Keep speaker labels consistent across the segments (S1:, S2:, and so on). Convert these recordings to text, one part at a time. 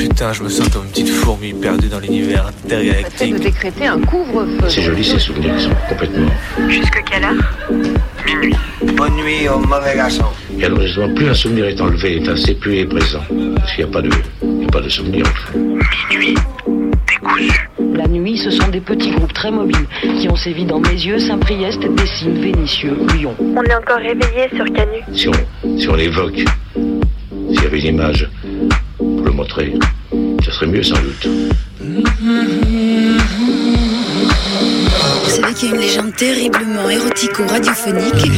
S1: Putain, je me sens comme une petite fourmi perdue dans l'univers intergalactique.
S2: de décréter un couvre-feu.
S3: C'est joli ces souvenirs, ils sont complètement.
S4: Jusque quelle heure?
S5: Minuit.
S6: Bonne nuit au mauvais garçon.
S3: Et alors justement, plus un souvenir est enlevé, est assez plus est présent. Parce qu'il n'y a pas de, il y a pas de souvenir en fait.
S5: Minuit. Décousu.
S2: La nuit, ce sont des petits groupes très mobiles qui ont sévi dans Mézieux, Saint-Priest, Dessines, Vénissieux, Lyon.
S4: On est encore réveillé sur Canu.
S3: Si on, si on l'évoque, s'il y avait une image montrer, ça serait mieux sans doute.
S7: Vous savez qu'il y a une légende terriblement érotico-radiophonique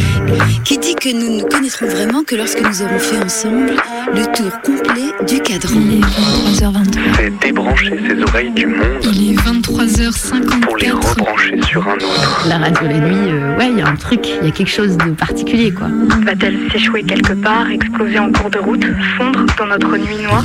S7: qui dit que nous ne connaîtrons vraiment que lorsque nous aurons fait ensemble le tour complet du cadran.
S8: Il est 23h23.
S5: C'est débrancher ses oreilles du monde
S8: Il est 23h54.
S5: pour les rebrancher sur un autre.
S9: La radio la nuit, euh, ouais, il y a un truc, il y a quelque chose de particulier, quoi.
S4: Va-t-elle s'échouer quelque part, exploser en cours de route, fondre dans notre nuit noire?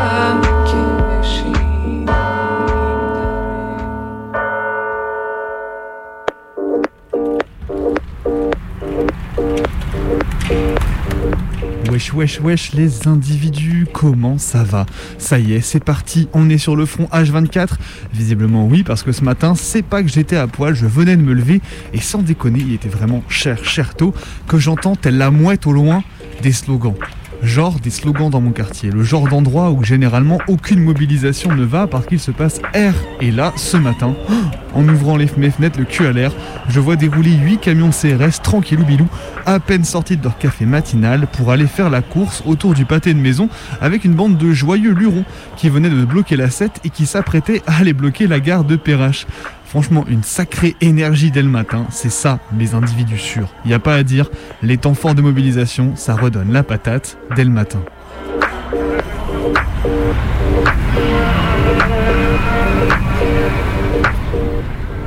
S10: Wesh, wesh, les individus, comment ça va? Ça y est, c'est parti, on est sur le front H24 Visiblement oui, parce que ce matin, c'est pas que j'étais à poil, je venais de me lever, et sans déconner, il était vraiment cher, cher tôt, que j'entends, telle la mouette au loin, des slogans. Genre des slogans dans mon quartier, le genre d'endroit où généralement aucune mobilisation ne va parce qu'il se passe R. Et là, ce matin, en ouvrant les mes fenêtres, le cul à l'air, je vois dérouler 8 camions CRS tranquillou bilou, à peine sortis de leur café matinal pour aller faire la course autour du pâté de maison avec une bande de joyeux lurons qui venaient de bloquer la 7 et qui s'apprêtaient à aller bloquer la gare de Perrache. Franchement, une sacrée énergie dès le matin, c'est ça les individus sûrs. Il n'y a pas à dire, les temps forts de mobilisation, ça redonne la patate dès le matin.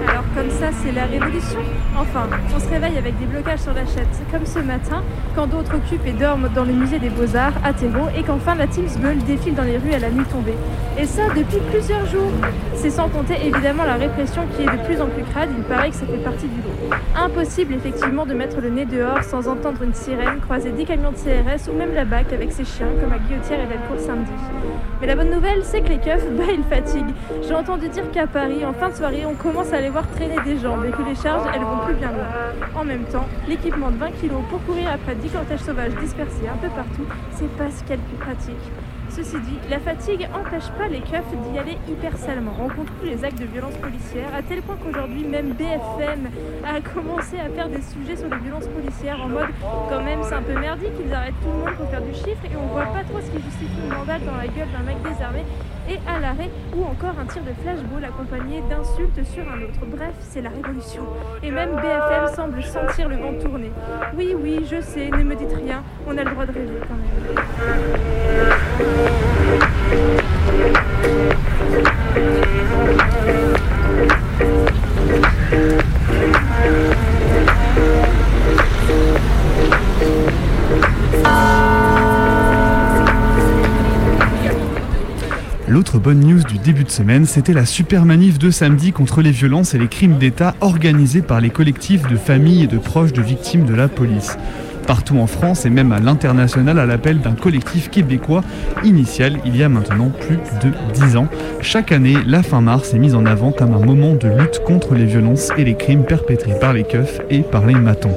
S11: Alors comme ça, c'est la révolution? Enfin, on se réveille avec des blocages sur la chatte, comme ce matin, quand d'autres occupent et dorment dans le musée des Beaux-Arts à Thérault, et qu'enfin la Teams Bull défile dans les rues à la nuit tombée. Et ça depuis plusieurs jours. C'est sans compter évidemment la répression qui est de plus en plus crade, il paraît que ça fait partie du lot. Impossible effectivement de mettre le nez dehors sans entendre une sirène, croiser 10 camions de CRS ou même la BAC avec ses chiens, comme à Guillotière et Bellecour samedi. Mais la bonne nouvelle, c'est que les keufs, bah, ils fatiguent. J'ai entendu dire qu'à Paris, en fin de soirée, on commence à les voir traîner des jambes et que les charges, elles vont plus En même temps, l'équipement de 20 kg pour courir après 10 cortèges sauvages dispersés un peu partout, c'est pas ce de plus pratique. Ceci dit, la fatigue empêche pas les keufs d'y aller hyper salement. On plus les actes de violence policière, à tel point qu'aujourd'hui, même BFM a commencé à faire des sujets sur les violences policières en mode quand même c'est un peu merdique, ils arrêtent tout le monde pour faire du chiffre et on voit pas trop ce qui justifie une mandale dans la gueule d'un mec désarmé et à l'arrêt ou encore un tir de flashball accompagné d'insultes sur un autre. Bref, c'est la révolution. Et même BFM semble sentir le vent tourner. Oui, oui, je sais, ne me dites rien, on a le droit de rêver quand même.
S10: L'autre bonne news du début de semaine, c'était la super manif de samedi contre les violences et les crimes d'État organisée par les collectifs de familles et de proches de victimes de la police. Partout en France et même à l'international à l'appel d'un collectif québécois initial il y a maintenant plus de 10 ans. Chaque année, la fin mars est mise en avant comme un moment de lutte contre les violences et les crimes perpétrés par les keufs et par les matons.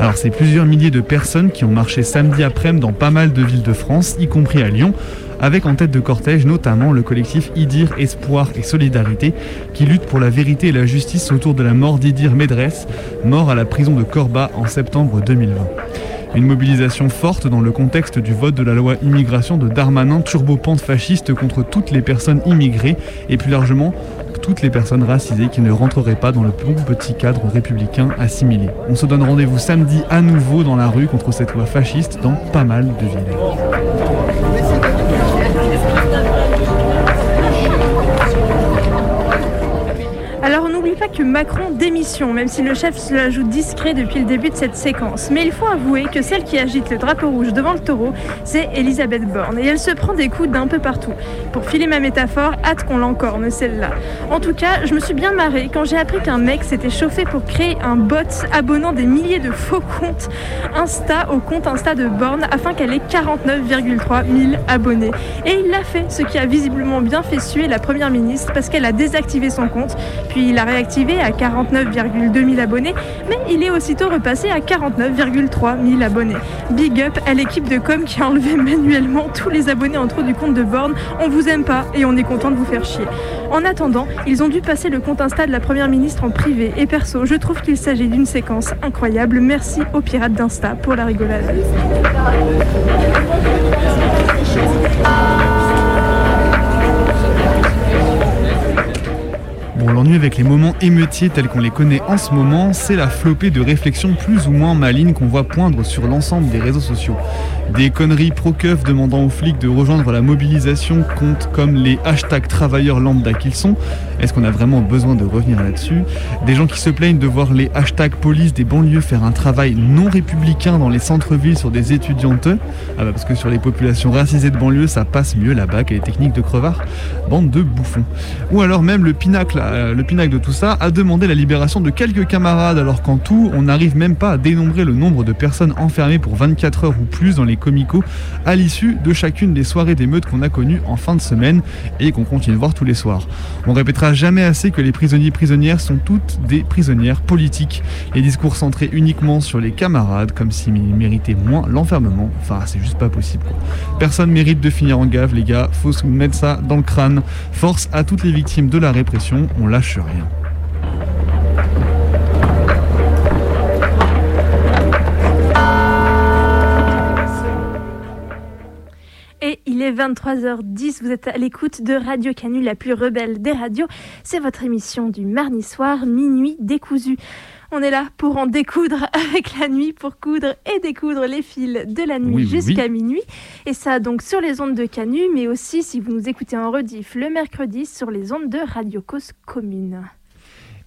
S10: Alors c'est plusieurs milliers de personnes qui ont marché samedi après-midi dans pas mal de villes de France, y compris à Lyon, avec en tête de cortège notamment le collectif Idir Espoir et Solidarité, qui lutte pour la vérité et la justice autour de la mort d'Idir Medress, mort à la prison de Corba en septembre 2020. Une mobilisation forte dans le contexte du vote de la loi immigration de Darmanin, turbopente fasciste contre toutes les personnes immigrées et plus largement toutes les personnes racisées qui ne rentreraient pas dans le bon petit cadre républicain assimilé. On se donne rendez-vous samedi à nouveau dans la rue contre cette loi fasciste dans pas mal de villes.
S11: Macron démission, même si le chef se la joue discret depuis le début de cette séquence. Mais il faut avouer que celle qui agite le drapeau rouge devant le taureau, c'est Elisabeth Borne. Et elle se prend des coups d'un peu partout. Pour filer ma métaphore, hâte qu'on l'encorne celle-là. En tout cas, je me suis bien marrée quand j'ai appris qu'un mec s'était chauffé pour créer un bot abonnant des milliers de faux comptes Insta au compte Insta de Borne afin qu'elle ait 49,3 000 abonnés. Et il l'a fait, ce qui a visiblement bien fait suer la première ministre parce qu'elle a désactivé son compte, puis il a réactivé à 49,2 000 abonnés, mais il est aussitôt repassé à 49,3 000 abonnés. Big up à l'équipe de com qui a enlevé manuellement tous les abonnés en trop du compte de Borne. On vous aime pas et on est content de vous faire chier. En attendant, ils ont dû passer le compte Insta de la première ministre en privé et perso. Je trouve qu'il s'agit d'une séquence incroyable. Merci aux pirates d'Insta pour la rigolade.
S10: Bon, l'ennui avec les moments émeutiers tels qu'on les connaît en ce moment, c'est la flopée de réflexions plus ou moins malignes qu'on voit poindre sur l'ensemble des réseaux sociaux. Des conneries pro-keuf demandant aux flics de rejoindre la mobilisation comptent comme les hashtags travailleurs lambda qu'ils sont. Est-ce qu'on a vraiment besoin de revenir là-dessus? Des gens qui se plaignent de voir les hashtags police des banlieues faire un travail non républicain dans les centres-villes sur des étudiantes. Ah bah parce que sur les populations racisées de banlieue, ça passe mieux là-bas que les techniques de crevard. Bande de bouffons. Ou alors même le pinacle, euh, le pinacle de tout ça a demandé la libération de quelques camarades alors qu'en tout, on n'arrive même pas à dénombrer le nombre de personnes enfermées pour 24 heures ou plus dans les comicos à l'issue de chacune des soirées d'émeutes qu'on a connues en fin de semaine et qu'on continue de voir tous les soirs. On répétera jamais assez que les prisonniers prisonnières sont toutes des prisonnières politiques. Les discours centrés uniquement sur les camarades comme s'ils méritaient moins l'enfermement. Enfin, c'est juste pas possible. Quoi. Personne mérite de finir en gave, les gars. Faut se mettre ça dans le crâne. Force à toutes les victimes de la répression. On lâche rien.
S11: Et il est 23h10, vous êtes à l'écoute de Radio Canu, la plus rebelle des radios. C'est votre émission du mardi soir, minuit décousu. On est là pour en découdre avec la nuit, pour coudre et découdre les fils de la nuit
S10: Oui,
S11: jusqu'à
S10: oui.
S11: minuit. Et ça donc sur les ondes de Canu, mais aussi si vous nous écoutez en rediff le mercredi sur les ondes de Radio Cause Commune.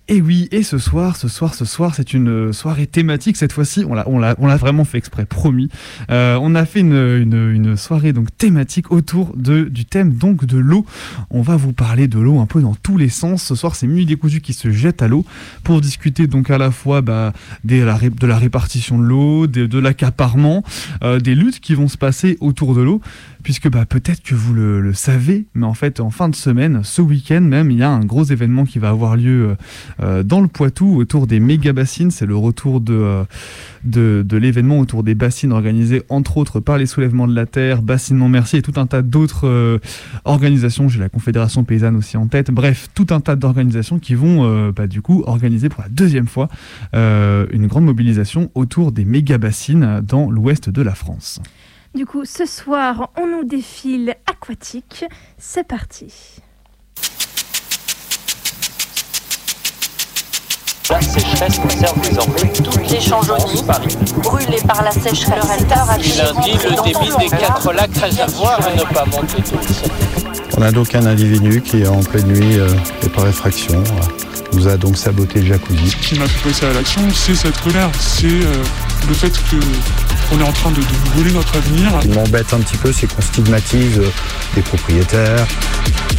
S10: Et oui, et ce soir, ce soir, ce soir, c'est une euh, soirée thématique. Cette fois-ci, on l'a, on l'a, on l'a vraiment fait exprès, promis. Euh, on a fait une, une, soirée donc thématique autour de, du thème donc de l'eau. On va vous parler de l'eau un peu dans tous les sens. Ce soir, c'est Minuit décousu qui se jette à l'eau pour discuter donc à la fois bah, de la répartition de l'eau, de, l'accaparement, euh, des luttes qui vont se passer autour de l'eau. Puisque bah, peut-être que vous le, savez, mais en fait, en fin de semaine, ce week-end même, il y a un gros événement qui va avoir lieu euh, euh, dans le Poitou autour des méga bassines. C'est le retour de, euh, de, l'événement autour des bassines organisées entre autres par les soulèvements de la terre, Bassines Non Merci et tout un tas d'autres organisations. J'ai la Confédération paysanne aussi en tête. Bref, tout un tas d'organisations qui vont bah, du coup organiser pour la deuxième fois une grande mobilisation autour des méga bassines dans l'ouest de la France.
S11: Du coup, ce soir, on nous défile aquatique. C'est parti.
S12: La sécheresse concerne désormais toutes les champs jaunis, brûlés par la sécheresse.
S13: Il indique le débit des quatre lacs réservoirs à ne pas monter temps.
S14: On a donc un individu qui, en pleine nuit euh, et par effraction, euh, nous a donc saboté le jacuzzi.
S15: Ce qui m'a fait passer à l'action, c'est cette colère, c'est euh, le fait que on est en train de, de voler notre avenir.
S14: Ce qui m'embête un petit peu, c'est qu'on stigmatise euh, des propriétaires.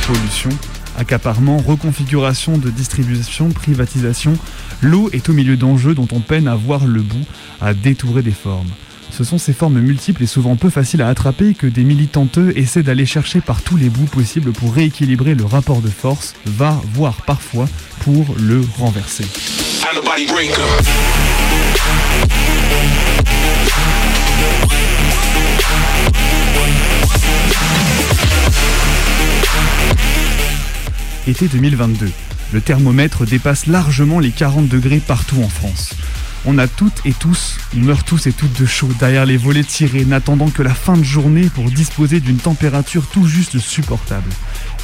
S10: Pollution, accaparement, reconfiguration de distribution, privatisation, l'eau est au milieu d'enjeux dont on peine à voir le bout, à détourer des formes. Ce sont ces formes multiples et souvent peu faciles à attraper que des militanteux essaient d'aller chercher par tous les bouts possibles pour rééquilibrer le rapport de force, va, voire parfois, pour le renverser. Été 2022. Le thermomètre dépasse largement les 40 degrés partout en France. On a toutes et tous, on meurt tous et toutes de chaud derrière les volets tirés, n'attendant que la fin de journée pour disposer d'une température tout juste supportable.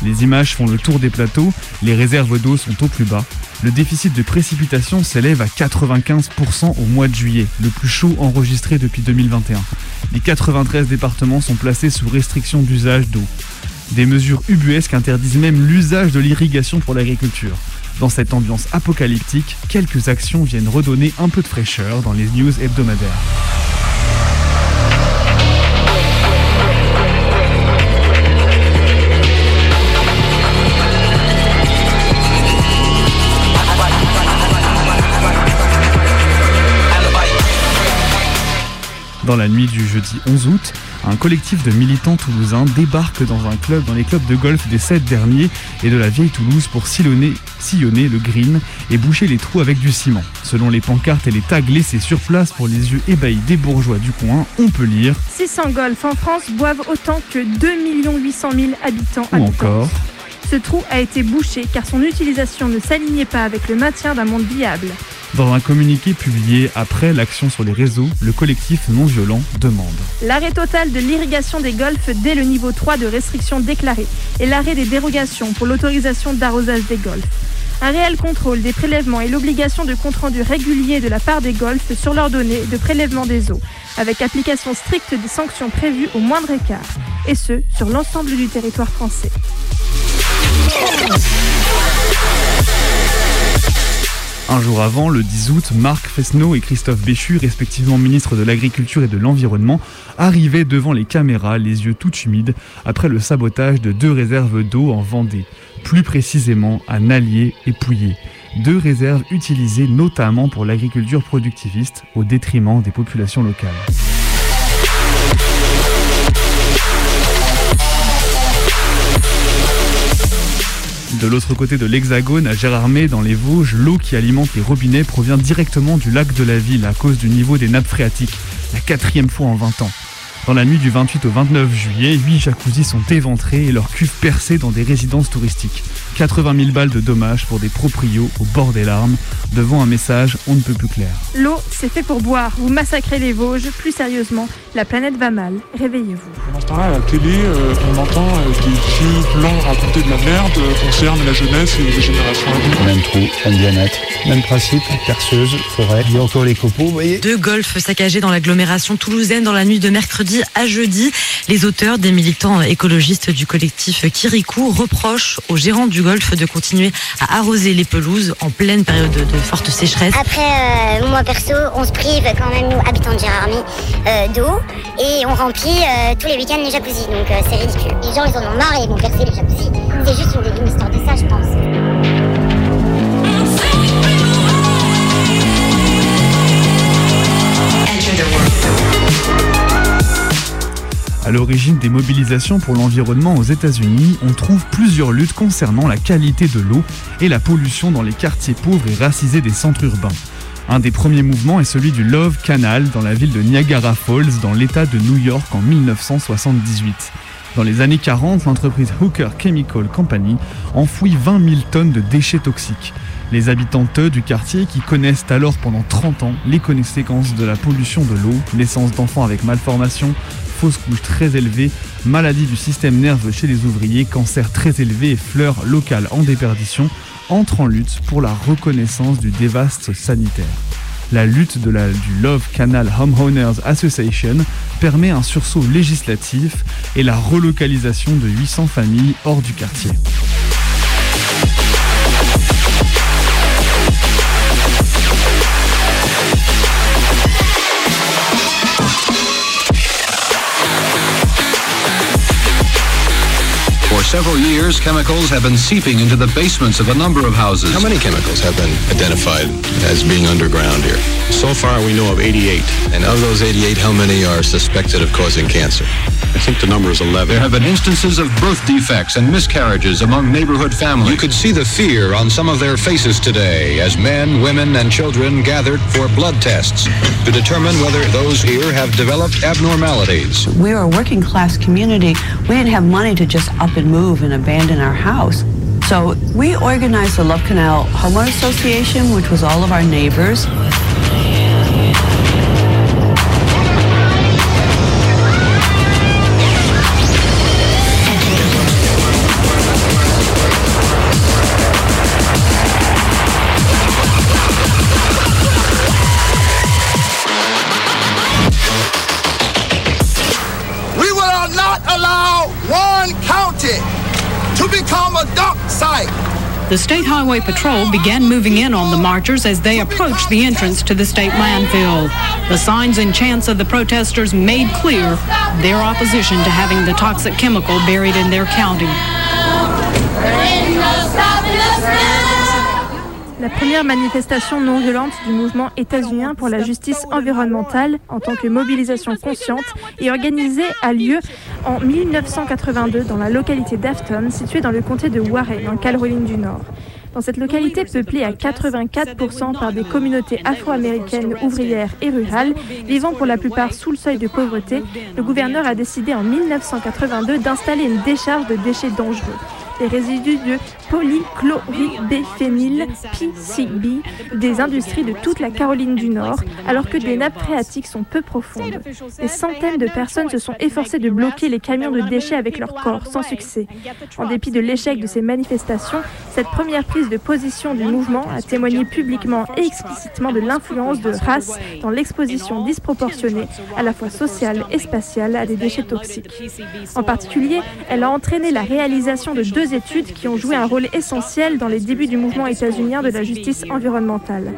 S10: Les images font le tour des plateaux, les réserves d'eau sont au plus bas. Le déficit de précipitation s'élève à 95% au mois de juillet, le plus chaud enregistré depuis 2021. Les 93 départements sont placés sous restriction d'usage d'eau. Des mesures ubuesques interdisent même l'usage de l'irrigation pour l'agriculture. Dans cette ambiance apocalyptique, quelques actions viennent redonner un peu de fraîcheur dans les news hebdomadaires. Dans la nuit du jeudi 11 août, un collectif de militants toulousains débarque dans un club, dans les clubs de golf des 7 derniers et de la vieille Toulouse pour sillonner, sillonner le green et boucher les trous avec du ciment. Selon les pancartes et les tags laissés sur place pour les yeux ébahis des bourgeois du coin, on peut lire
S11: 600 golfs en France boivent autant que 2 800 000 habitants.
S10: ou encore
S11: Ce trou a été bouché car son utilisation ne s'alignait pas avec le maintien d'un monde viable.
S10: Dans un communiqué publié après l'action sur les réseaux, le collectif non violent demande
S11: L'arrêt total de l'irrigation des golfs dès le niveau 3 de restriction déclarée et l'arrêt des dérogations pour l'autorisation d'arrosage des golfs. Un réel contrôle des prélèvements et l'obligation de compte rendu régulier de la part des golfs sur leurs données de prélèvement des eaux, avec application stricte des sanctions prévues au moindre écart, et ce, sur l'ensemble du territoire français.
S10: Un jour avant, le 10 août, Marc Fesneau et Christophe Béchu, respectivement ministres de l'Agriculture et de l'Environnement, arrivaient devant les caméras, les yeux tout humides, après le sabotage de deux réserves d'eau en Vendée, plus précisément à Nallier et Pouillé. Deux réserves utilisées notamment pour l'agriculture productiviste, au détriment des populations locales. De l'autre côté de l'Hexagone, à Gérardmer, dans les Vosges, l'eau qui alimente les robinets provient directement du lac de la ville à cause du niveau des nappes phréatiques, la quatrième fois en 20 ans. Dans la nuit du 28 au 29 juillet, 8 jacuzzis sont éventrés et leurs cuves percées dans des résidences touristiques. 80 000 balles de dommages pour des proprios au bord des larmes, devant un message on ne peut plus clair.
S11: L'eau, c'est fait pour boire. Vous massacrez les Vosges. Plus sérieusement, la planète va mal. Réveillez-vous.
S15: Pendant ce temps-là, à la télé, euh, on entend euh, des vieux blancs raconter de la merde euh, concerne la jeunesse et les générations à venir.
S14: Même trou, même bien-être, même principe, perceuse, forêt, il y a encore les copeaux, vous voyez
S16: Deux golfs saccagés dans l'agglomération toulousaine dans la nuit de mercredi à jeudi. Les auteurs des militants écologistes du collectif Kirikou reprochent aux gérants du de continuer à arroser les pelouses en pleine période de, de forte sécheresse.
S17: Après, euh, moi perso, on se prive quand même, nous, habitants de Gérardmer, euh, d'eau et on remplit euh, tous les week-ends les jacuzzis. Donc euh, c'est ridicule. Les gens, ils en ont marre et ils vont percer les jacuzzis. C'est juste une, une histoire de ça, je pense.
S10: À l'origine des mobilisations pour l'environnement aux États-Unis, on trouve plusieurs luttes concernant la qualité de l'eau et la pollution dans les quartiers pauvres et racisés des centres urbains. Un des premiers mouvements est celui du Love Canal dans la ville de Niagara Falls dans l'État de New York en 1978. Dans les années 40, l'entreprise Hooker Chemical Company enfouit 20 000 tonnes de déchets toxiques. Les habitantes du quartier, qui connaissent alors pendant 30 ans les conséquences de la pollution de l'eau, naissance d'enfants avec malformation, fausses couches très élevées, maladie du système nerveux chez les ouvriers, cancer très élevé et fleurs locales en déperdition, entrent en lutte pour la reconnaissance du dévaste sanitaire. La lutte du Love Canal Homeowners Association permet un sursaut législatif et la relocalisation de 800 familles hors du quartier.
S18: Several years, chemicals have been seeping into the basements of a number of houses.
S19: How many chemicals have been identified as being underground here? So far, we know of 88. And of those 88, how many are suspected of causing cancer? I think the number is 11.
S18: There have been instances of birth defects and miscarriages among neighborhood families.
S19: You could see the fear on some of their faces today as men, women, and children gathered for blood tests to determine whether those here have developed abnormalities.
S20: We're a working class community. We didn't have money to just up and move and abandon our house. So we organized the Love Canal Homeowner Association, which was all of our neighbors.
S21: The State Highway Patrol began moving in on the marchers as they approached the entrance to the state landfill. The signs and chants of the protesters made clear their opposition to having the toxic chemical buried in their county.
S11: La première manifestation non violente du mouvement états-unien pour la justice environnementale en tant que mobilisation consciente et organisée a lieu en 1982 dans la localité d'Afton, située dans le comté de Warren, en Caroline du Nord. Dans cette localité peuplée à 84% par des communautés afro-américaines, ouvrières et rurales, vivant pour la plupart sous le seuil de pauvreté, le gouverneur a décidé en 1982 d'installer une décharge de déchets dangereux les résidus de polychloribéphényl PCB des industries de toute la Caroline du Nord, alors que des nappes phréatiques sont peu profondes. Des centaines de personnes se sont efforcées de bloquer les camions de déchets avec leur corps, sans succès. En dépit de l'échec de ces manifestations, cette première prise de position du mouvement a témoigné publiquement et explicitement de l'influence de race dans l'exposition disproportionnée, à la fois sociale et spatiale, à des déchets toxiques. En particulier, elle a entraîné la réalisation de deux études qui ont joué un rôle essentiel dans les débuts du mouvement états-unien de la justice environnementale.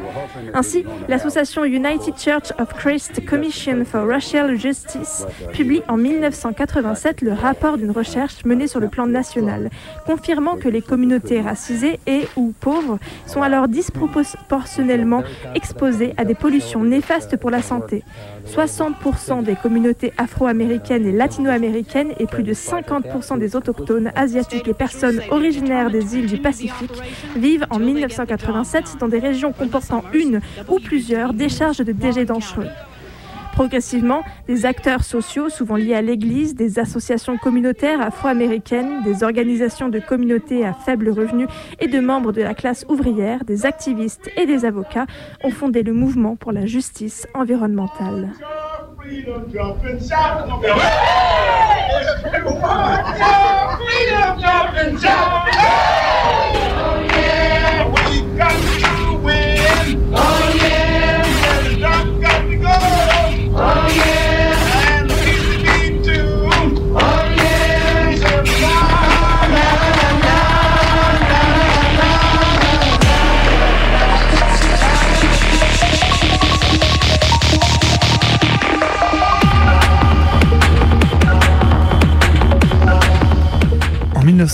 S11: Ainsi, l'association United Church of Christ Commission for Racial Justice publie en 1987 le rapport d'une recherche menée sur le plan national, confirmant que les communautés racisées et ou pauvres sont alors disproportionnellement exposées à des pollutions néfastes pour la santé. 60% des communautés afro-américaines et latino-américaines et plus de 50% des autochtones asiatiques et personnes originaires des îles du Pacifique vivent en 1987 dans des régions comportant une ou plusieurs décharges de déchets dangereux. Progressivement, des acteurs sociaux, souvent liés à l'Église, des associations communautaires afro-américaines, des organisations de communautés à faible revenu et de membres de la classe ouvrière, des activistes et des avocats ont fondé le mouvement pour la justice environnementale.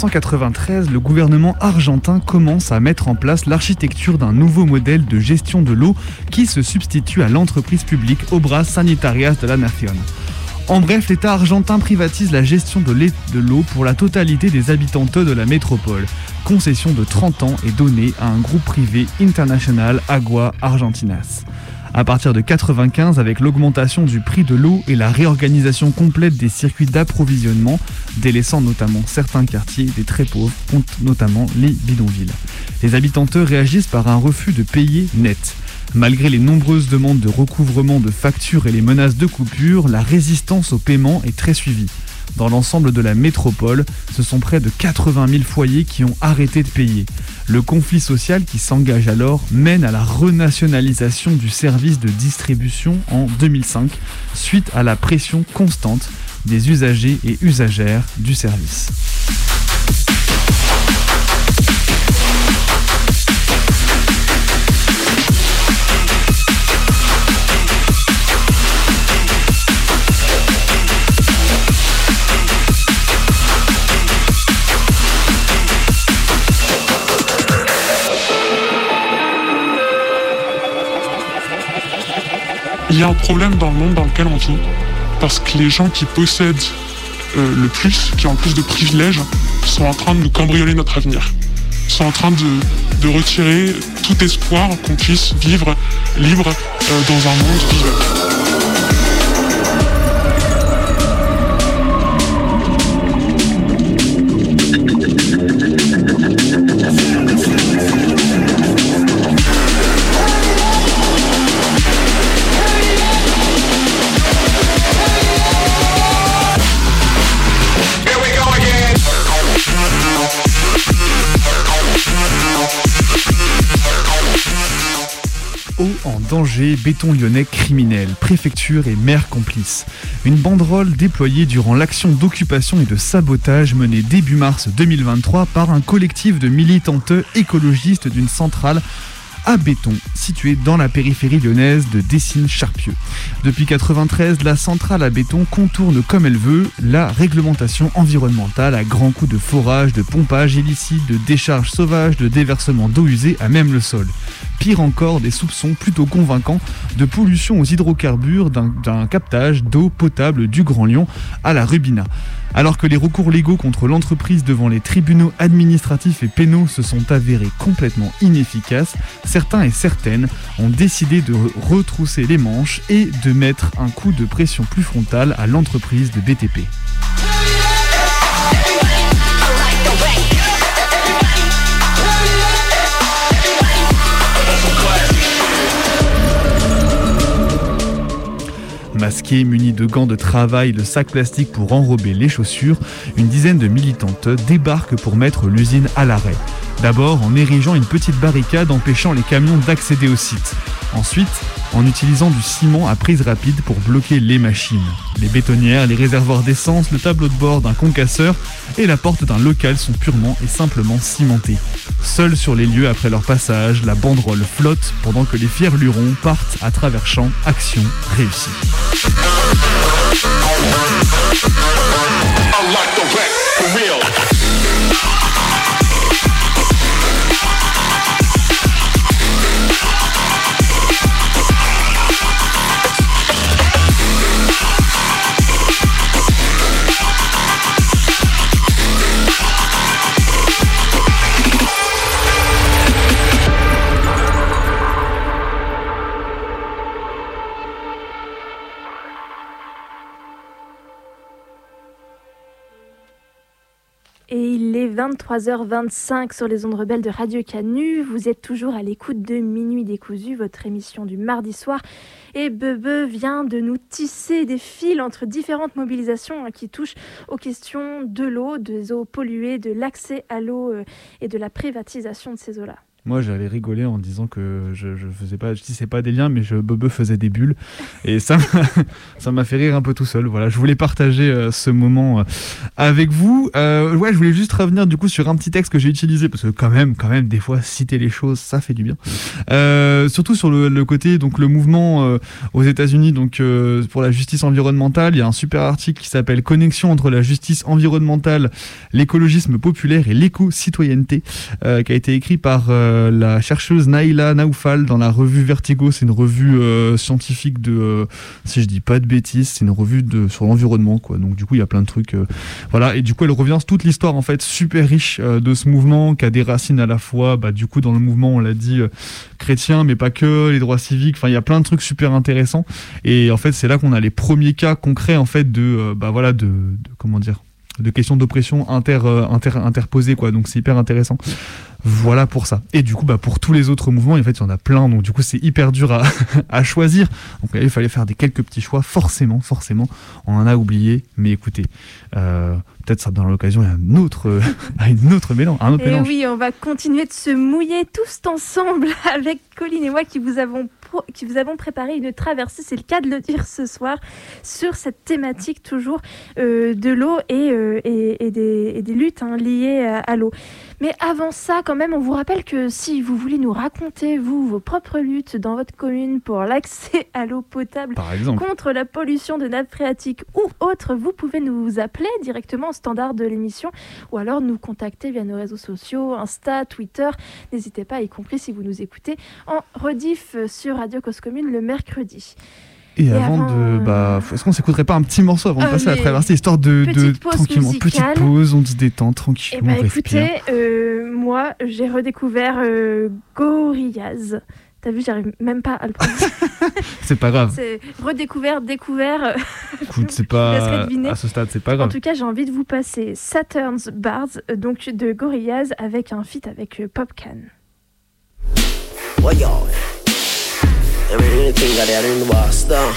S10: 1993, le gouvernement argentin commence à mettre en place l'architecture d'un nouveau modèle de gestion de l'eau qui se substitue à l'entreprise publique Obras Sanitarias de la Nación. En bref, l'État argentin privatise la gestion de l'eau pour la totalité des habitants de la métropole. Concession de 30 ans est donnée à un groupe privé International Agua Argentinas. À partir de 95, avec l'augmentation du prix de l'eau et la réorganisation complète des circuits d'approvisionnement, délaissant notamment certains quartiers des très pauvres, notamment les bidonvilles. Les habitantes réagissent par un refus de payer net. Malgré les nombreuses demandes de recouvrement de factures et les menaces de coupure, la résistance au paiement est très suivie. Dans l'ensemble de la métropole, ce sont près de 80 000 foyers qui ont arrêté de payer. Le conflit social qui s'engage alors mène à la renationalisation du service de distribution en 2005, suite à la pression constante des usagers et usagères du service.
S15: Il y a un problème dans le monde dans lequel on vit, parce que les gens qui possèdent euh, le plus, qui ont le plus de privilèges, sont en train de nous cambrioler notre avenir. Sont en train de, retirer tout espoir qu'on puisse vivre libre euh, dans un monde vivant.
S10: Béton lyonnais criminel, préfecture et maire complice. Une banderole déployée durant l'action d'occupation et de sabotage menée début mars 2023 par un collectif de militantes écologistes d'une centrale à béton, située dans la périphérie lyonnaise de Dessines-Charpieu. Depuis 93, la centrale à béton contourne comme elle veut la réglementation environnementale à grands coups de forage, de pompage illicite, de décharge sauvage, de déversement d'eau usée à même le sol. Pire encore, des soupçons plutôt convaincants de pollution aux hydrocarbures d'un captage d'eau potable du Grand Lyon à la Rubina. Alors que les recours légaux contre l'entreprise devant les tribunaux administratifs et pénaux se sont avérés complètement inefficaces, certains et certaines ont décidé de retrousser les manches et de mettre un coup de pression plus frontal à l'entreprise de BTP. Munis de gants de travail, de sacs plastiques pour enrober les chaussures, une dizaine de militantes débarquent pour mettre l'usine à l'arrêt. D'abord en érigeant une petite barricade empêchant les camions d'accéder au site. Ensuite, en utilisant du ciment à prise rapide pour bloquer les machines. Les bétonnières, les réservoirs d'essence, le tableau de bord d'un concasseur et la porte d'un local sont purement et simplement cimentés. Seuls sur les lieux après leur passage, la banderole flotte pendant que les fiers lurons partent à travers champs, action réussie.
S11: 23h25 sur les ondes rebelles de Radio Canu. Vous êtes toujours à l'écoute de Minuit décousu, votre émission du mardi soir. Et Bebe vient de nous tisser des fils entre différentes mobilisations hein, qui touchent aux questions de l'eau, des eaux polluées, de l'accès à l'eau euh, et de la privatisation de ces eaux-là.
S10: Moi, j'allais rigoler en disant que je, je faisais pas, je tissais pas des liens, mais je Bebe faisait des bulles, et ça, ça m'a fait rire un peu tout seul. Voilà, je voulais partager euh, ce moment euh, avec vous. Euh, ouais, je voulais juste revenir du coup sur un petit texte que j'ai utilisé parce que quand même, quand même, des fois citer les choses, ça fait du bien. Surtout sur le, côté donc le mouvement aux États-Unis donc pour la justice environnementale, il y a un super article qui s'appelle Connexion entre la justice environnementale, l'écologisme populaire et l'éco-citoyenneté, qui a été écrit par euh, la chercheuse Naïla Naoufal dans la revue Vertigo. C'est une revue euh, scientifique de, euh, si je dis pas de bêtises, c'est une revue de sur l'environnement quoi. Donc du coup il y a plein de trucs, voilà. Et du coup elle revient sur toute l'histoire en fait super riche de ce mouvement qui a des racines à la fois, bah, du coup dans le mouvement on l'a dit chrétien, mais pas que les droits civiques. Enfin il y a plein de trucs super intéressants. Et en fait c'est là qu'on a les premiers cas concrets en fait de, bah voilà de, de comment dire de questions d'oppression inter, inter, interposées quoi donc c'est hyper intéressant voilà pour ça. Et du coup, bah, pour tous les autres mouvements, en fait, il y en a plein, donc du coup, c'est hyper dur à, à choisir. Donc il fallait faire des quelques petits choix, forcément, forcément. On en a oublié, mais écoutez, euh, peut-être ça dans l'occasion à un autre, à une autre mélange, un autre
S11: et
S10: mélange.
S11: oui, on va continuer de se mouiller tous ensemble avec Colline et moi qui vous avons qui vous avons préparé une traversée, c'est le cas de le dire ce soir, sur cette thématique toujours euh, de l'eau et, euh, des, luttes hein, liées à l'eau. Mais avant ça, quand même, on vous rappelle que si vous voulez nous raconter, vous, vos propres luttes dans votre commune pour l'accès à l'eau potable, contre la pollution de nappes phréatiques ou autre, vous pouvez nous appeler directement au standard de l'émission ou alors nous contacter via nos réseaux sociaux, Insta, Twitter. N'hésitez pas, y compris si vous nous écoutez en rediff sur Radio Cause Commune le mercredi.
S10: Et, et avant, avant, de. Bah, est-ce qu'on s'écouterait pas un petit morceau avant de passer à la traversée, histoire de.
S11: Petite
S10: de
S11: pause
S10: tranquillement.
S11: musicale.
S10: Petite pause, on se détend tranquillement.
S11: Eh ben,
S10: on respire.
S11: écoutez, euh, moi, j'ai redécouvert euh, Gorillaz. T'as vu, j'arrive même pas à le prononcer.
S10: c'est pas grave.
S11: C'est redécouvert, découvert.
S10: Écoute, c'est pas. À ce stade, c'est pas
S11: En
S10: grave.
S11: tout cas, j'ai envie de vous passer Saturn's Bars, euh, donc de Gorillaz, avec un feat avec euh, Popcan.
S22: You think that they're in the Boston?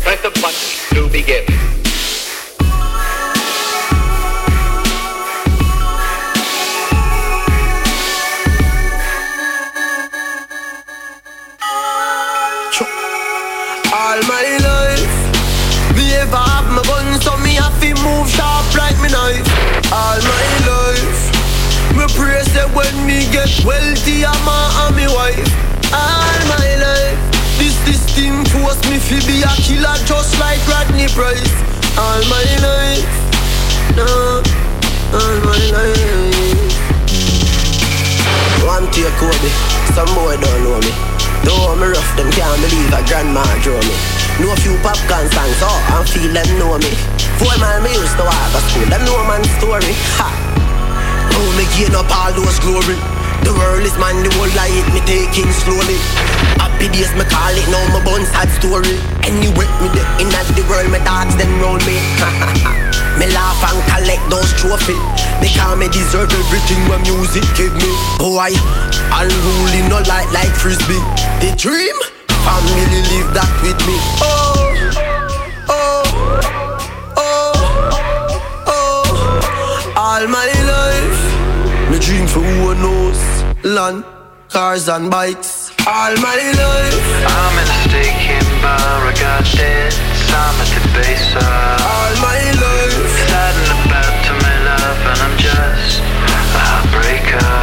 S5: Press the button to begin.
S22: When me get wealthy, I'm a, and me wife. All my life. This, this thing force me to be a killer just like Rodney Price. All my life. No, all my life. One take Kobe, some boy don't know me. Though me rough, them can't believe a grandma draw me. Know a few popcorn songs, oh, and feel them know me. Four mile me used to walk to school, them know man story. Ha! Oh, me gain up all those glory. The world is mine, the whole light me taking slowly. Happy days me call it, now my bun sad story. Anyway, me the in the world, my dogs them roll me. me laugh and collect those trophies. They call me deserve everything my music give me. Boy, unruly no light like frisbee. The dream, family live that with me. Oh, oh, me dream for who knows. Land, cars and bikes. All my life.
S23: I'm in a staking bar, I got debts, I'm at the base
S22: All my life.
S23: Sad and about to my love, and I'm just a heartbreaker.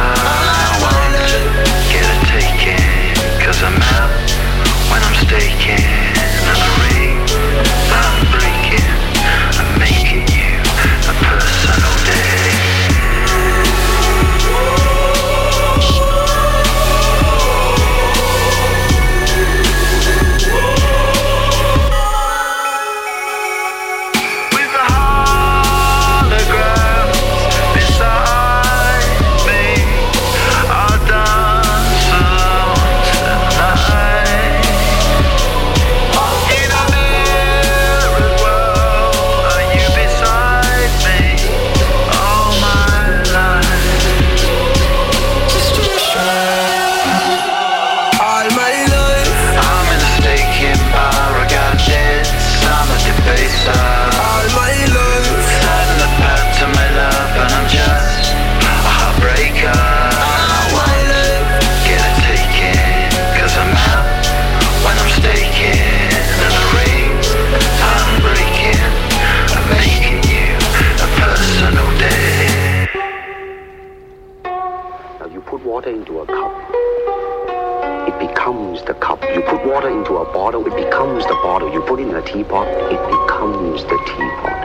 S23: A
S24: teapot, it becomes the teapot.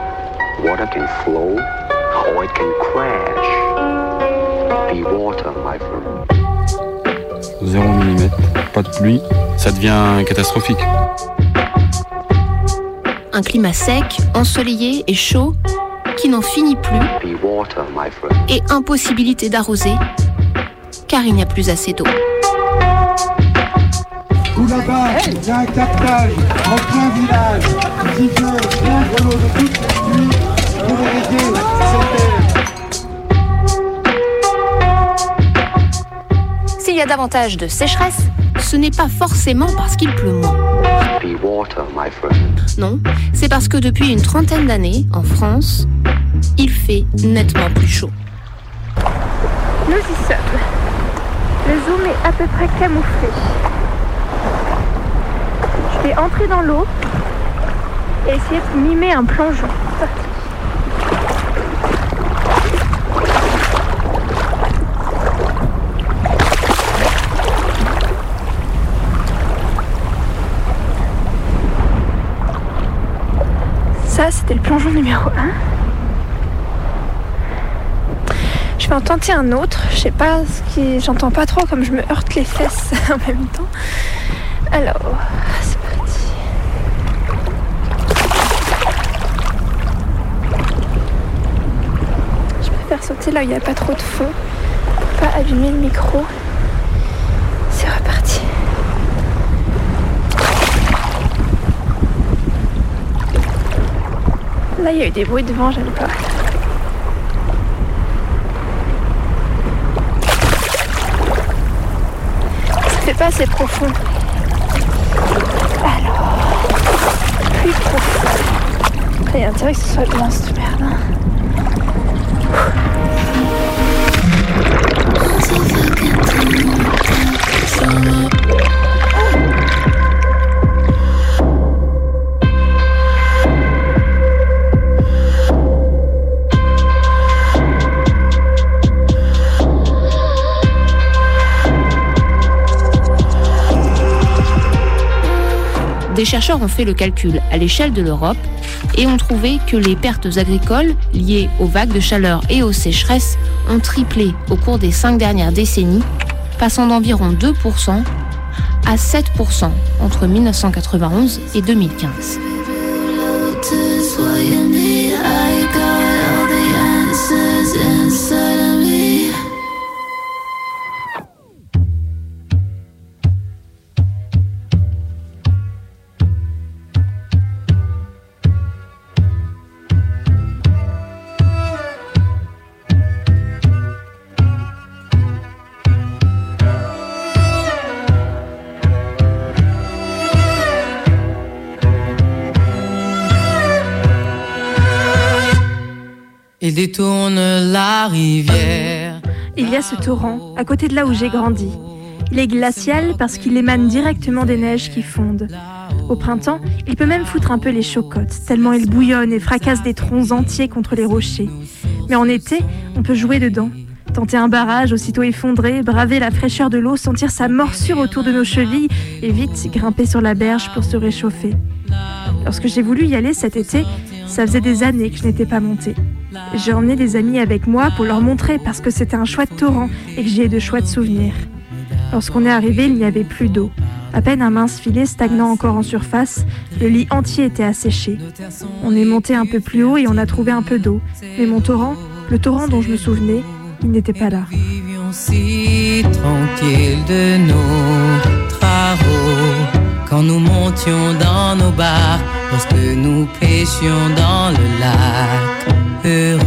S24: Water can flow or it can crash. Be water, my friend.
S25: 0 mm, pas de pluie, ça devient catastrophique.
S26: Un climat sec, ensoleillé et chaud qui n'en finit plus
S24: Be water, my friend.
S26: et impossibilité d'arroser car il n'y a plus assez d'eau.
S27: Où là-bas, il y a un captage en plein village qui veut prendre l'eau de toute la nuit pour irriguer cette terre.
S26: S'il y a davantage de sécheresse, ce n'est pas forcément parce qu'il pleut moins. Non, c'est parce que depuis une trentaine d'années, en France, il fait nettement plus chaud.
S11: Nous y sommes. Le zoom est à peu près camouflé. Entrer dans l'eau et essayer de mimer un plongeon. Ça, c'était le plongeon numéro 1. Je vais en tenter un autre. Je sais pas ce qui. J'entends pas trop comme je me heurte les fesses en même temps. Alors, c'est parti. Je préfère sauter là où il n'y a pas trop de fond pour pas abîmer le micro. C'est reparti. Là, il y a eu des bruits de vent, j'aime pas. Ça fait pas assez profond. Alors, plus profond. Il y a intérêt que ce soit blanc cette merde. Des
S26: chercheurs ont fait le calcul à l'échelle de l'Europe et ont trouvé que les pertes agricoles liées aux vagues de chaleur et aux sécheresses ont triplé au cours des cinq dernières décennies, passant d'environ 2% à 7% entre 1991 et 2015.
S11: Ce torrent, à côté de là où j'ai grandi. Il est glacial parce qu'il émane directement des neiges qui fondent. Au printemps, il peut même foutre un peu les chocottes, tellement il bouillonne et fracasse des troncs entiers contre les rochers. Mais en été, on peut jouer dedans. Tenter un barrage aussitôt effondré, braver la fraîcheur de l'eau, sentir sa morsure autour de nos chevilles et vite grimper sur la berge pour se réchauffer. Lorsque j'ai voulu y aller cet été, ça faisait des années que je n'étais pas montée. J'ai emmené des amis avec moi pour leur montrer parce que c'était un chouette torrent et que j'ai de chouettes souvenirs. Lorsqu'on est arrivé, il n'y avait plus d'eau. À peine un mince filet stagnant encore en surface, le lit entier était asséché. On est monté un peu plus haut et on a trouvé un peu d'eau. Mais mon torrent, le torrent dont je me souvenais, il n'était pas là.
S28: quand nous montions dans nos bars, lorsque nous pêchions dans le lac. Heureux,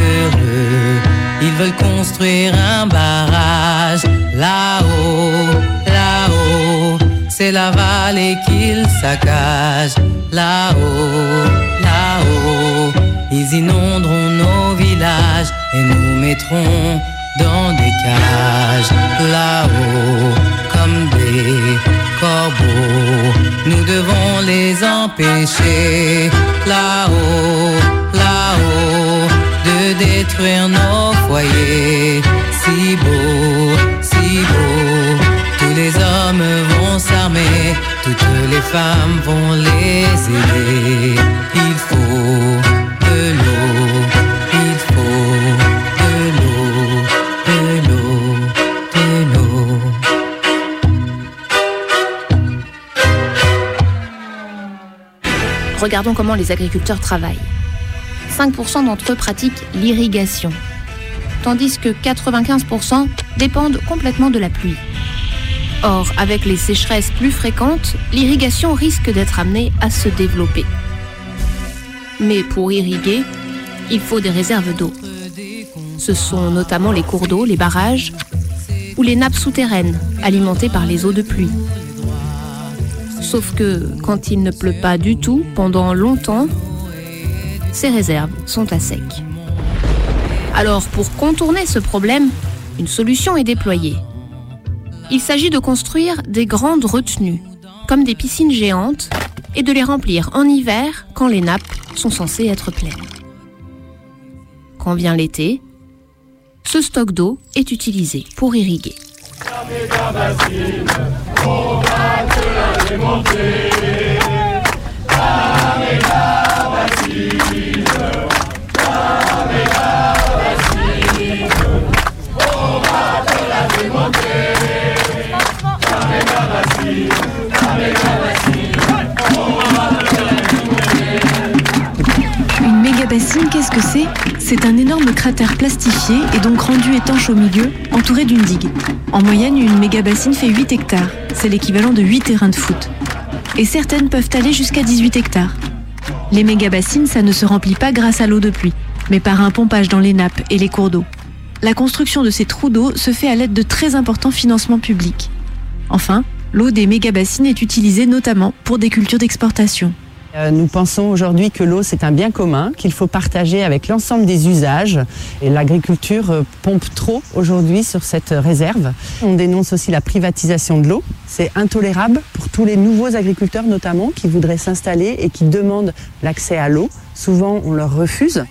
S28: heureux, ils veulent construire un barrage là-haut, là-haut. C'est la vallée qu'ils saccagent là-haut, là-haut. Ils inonderont nos villages et nous mettront dans des cages là-haut comme des corbeaux. Nous devons les empêcher là-haut, là-haut de détruire nos foyers. Si beau, si beau, tous les hommes vont s'armer, toutes les femmes vont les aider.
S26: Regardons comment les agriculteurs travaillent. 5% d'entre eux pratiquent l'irrigation, tandis que 95% dépendent complètement de la pluie. Or, avec les sécheresses plus fréquentes, l'irrigation risque d'être amenée à se développer. Mais pour irriguer, il faut des réserves d'eau. Ce sont notamment les cours d'eau, les barrages ou les nappes souterraines alimentées par les eaux de pluie. Sauf que quand il ne pleut pas du tout pendant longtemps, ces réserves sont à sec. Alors pour contourner ce problème, une solution est déployée. Il s'agit de construire des grandes retenues, comme des piscines géantes, et de les remplir en hiver quand les nappes sont censées être pleines. Quand vient l'été, ce stock d'eau est utilisé pour irriguer.
S29: Une méga-bassine, qu'est-ce que c'est? C'est un énorme cratère plastifié et donc rendu étanche au milieu, entouré d'une digue. En moyenne, une méga-bassine fait 8 hectares. C'est l'équivalent de 8 terrains de foot. Et certaines peuvent aller jusqu'à 18 hectares. Les méga-bassines, ça ne se remplit pas grâce à l'eau de pluie, mais par un pompage dans les nappes et les cours d'eau. La construction de ces trous d'eau se fait à l'aide de très importants financements publics. Enfin, l'eau des méga-bassines est utilisée notamment pour des cultures d'exportation.
S30: Euh, Nous pensons aujourd'hui que l'eau, c'est un bien commun qu'il faut partager avec l'ensemble des usages. Et l'agriculture euh, pompe trop aujourd'hui sur cette réserve. On dénonce aussi la privatisation de l'eau. C'est intolérable pour tous les nouveaux agriculteurs notamment qui voudraient s'installer et qui demandent l'accès à l'eau. Souvent, on leur refuse.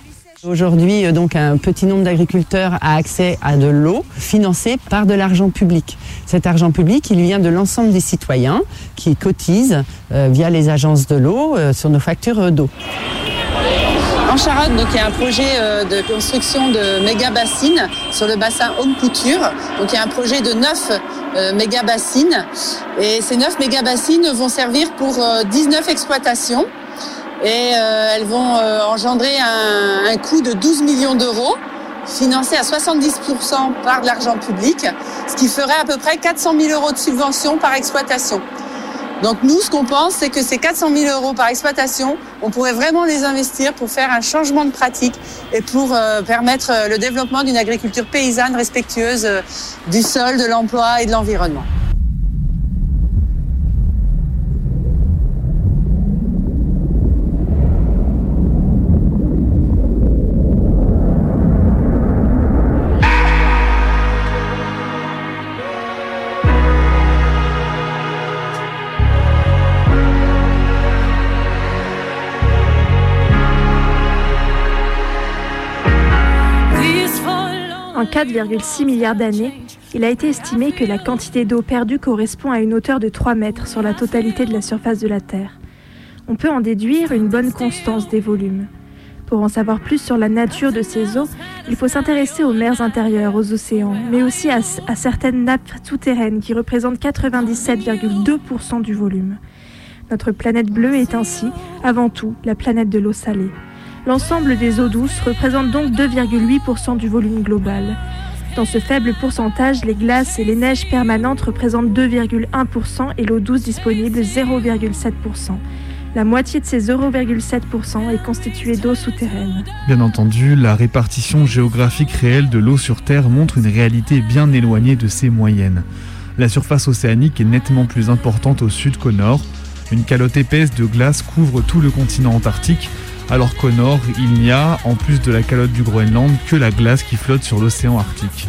S30: Aujourd'hui, euh, donc, un petit nombre d'agriculteurs a accès à de l'eau financée par de l'argent public. Cet argent public, il vient de l'ensemble des citoyens qui cotisent euh, via les agences de l'eau euh, sur nos factures euh, d'eau. En Charente, donc, il y a un projet euh, de construction de méga bassines sur le bassin Homme-Couture. Donc il y a un projet de 9 méga bassines. Et ces 9 méga bassines vont servir pour euh, 19 exploitations. Et euh, elles vont euh, engendrer un, coût de 12 millions d'euros, financé à 70% par de l'argent public, ce qui ferait à peu près 400 000 euros de subvention par exploitation. Donc nous, ce qu'on pense, c'est que ces 400 000 euros par exploitation, on pourrait vraiment les investir pour faire un changement de pratique et pour euh, permettre le développement d'une agriculture paysanne respectueuse du sol, de l'emploi et de l'environnement.
S11: 4,6 milliards d'années, il a été estimé que la quantité d'eau perdue correspond à une hauteur de 3 mètres sur la totalité de la surface de la Terre. On peut en déduire une bonne constance des volumes. Pour en savoir plus sur la nature de ces eaux, il faut s'intéresser aux mers intérieures, aux océans, mais aussi à, à certaines nappes souterraines qui représentent 97,2% du volume. Notre planète bleue est ainsi, avant tout, la planète de l'eau salée. L'ensemble des eaux douces représente donc 2,8% du volume global. Dans ce faible pourcentage, les glaces et les neiges permanentes représentent 2,1% et l'eau douce disponible 0,7%. La moitié de ces 0,7% est constituée d'eau souterraine.
S10: Bien entendu, la répartition géographique réelle de l'eau sur Terre montre une réalité bien éloignée de ces moyennes. La surface océanique est nettement plus importante au sud qu'au nord. Une calotte épaisse de glace couvre tout le continent antarctique, alors qu'au nord, il n'y a, en plus de la calotte du Groenland, que la glace qui flotte sur l'océan Arctique.